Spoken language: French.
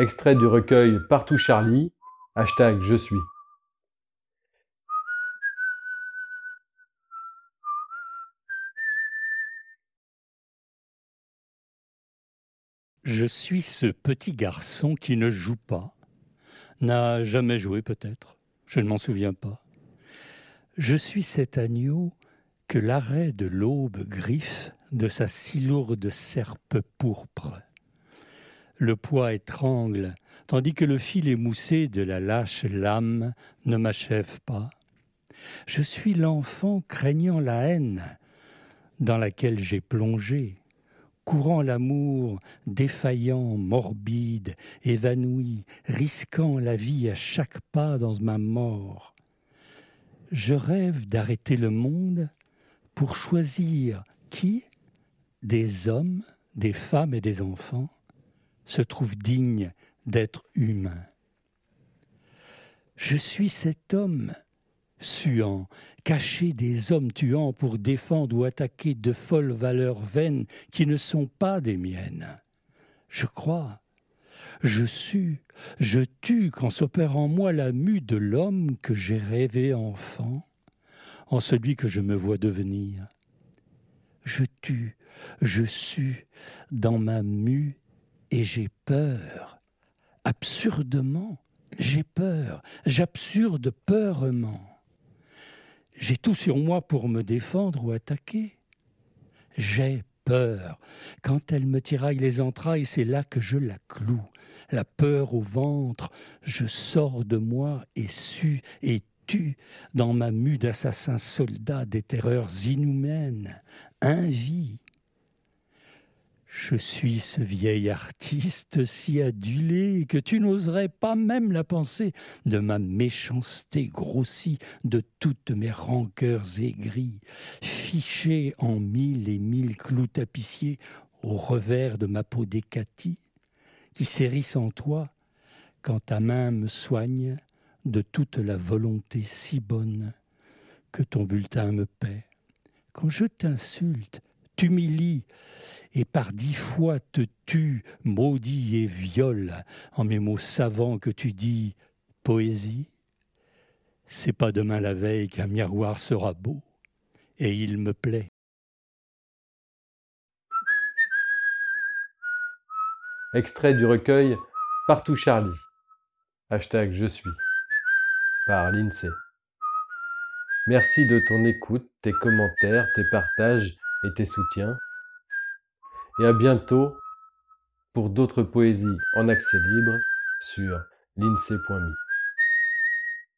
Extrait du recueil Partout Charlie, hashtag Je suis. Je suis ce petit garçon qui ne joue pas, n'a jamais joué peut-être, je ne m'en souviens pas. Je suis cet agneau que l'arrêt de l'aube griffe de sa si lourde serpe pourpre. Le poids étrangle, tandis que le fil émoussé de la lâche lame ne m'achève pas. Je suis l'enfant craignant la haine dans laquelle j'ai plongé, courant l'amour, défaillant, morbide, évanoui, risquant la vie à chaque pas dans ma mort. Je rêve d'arrêter le monde pour choisir qui, des hommes, des femmes et des enfants, se trouve digne d'être humain. Je suis cet homme suant, caché des hommes tuant pour défendre ou attaquer de folles valeurs vaines qui ne sont pas des miennes. Je crois, je sue, je tue quand s'opère en moi la mue de l'homme que j'ai rêvé enfant, en celui que je me vois devenir. Je tue, je sue dans ma mue et j'ai peur. Absurdement, j'ai peur, j'absurde peurement. J'ai tout sur moi pour me défendre ou attaquer. J'ai peur. Quand elle me tiraille les entrailles, c'est là que je la cloue. La peur au ventre, je sors de moi et sue et tue dans ma mue d'assassin soldat des terreurs inhumaines, invie, je suis ce vieil artiste si adulé que tu n'oserais pas même la penser de ma méchanceté grossie, de toutes mes rancœurs aigries, fichées en mille et mille clous tapissiers au revers de ma peau décatie, qui s'hérissent en toi quand ta main me soigne de toute la volonté si bonne que ton bulletin me paie. Quand je t'insulte, t'humilie et par dix fois te tue, maudit et viole en mes mots savants que tu dis poésie. C'est pas demain la veille qu'un miroir sera beau, et il me plaît. Extrait du recueil Partout Charlie, hashtag Je suis, par l'INSEE. Merci de ton écoute, tes commentaires, tes partages et tes soutiens. Et à bientôt pour d'autres poésies en accès libre sur l'INSEE.me.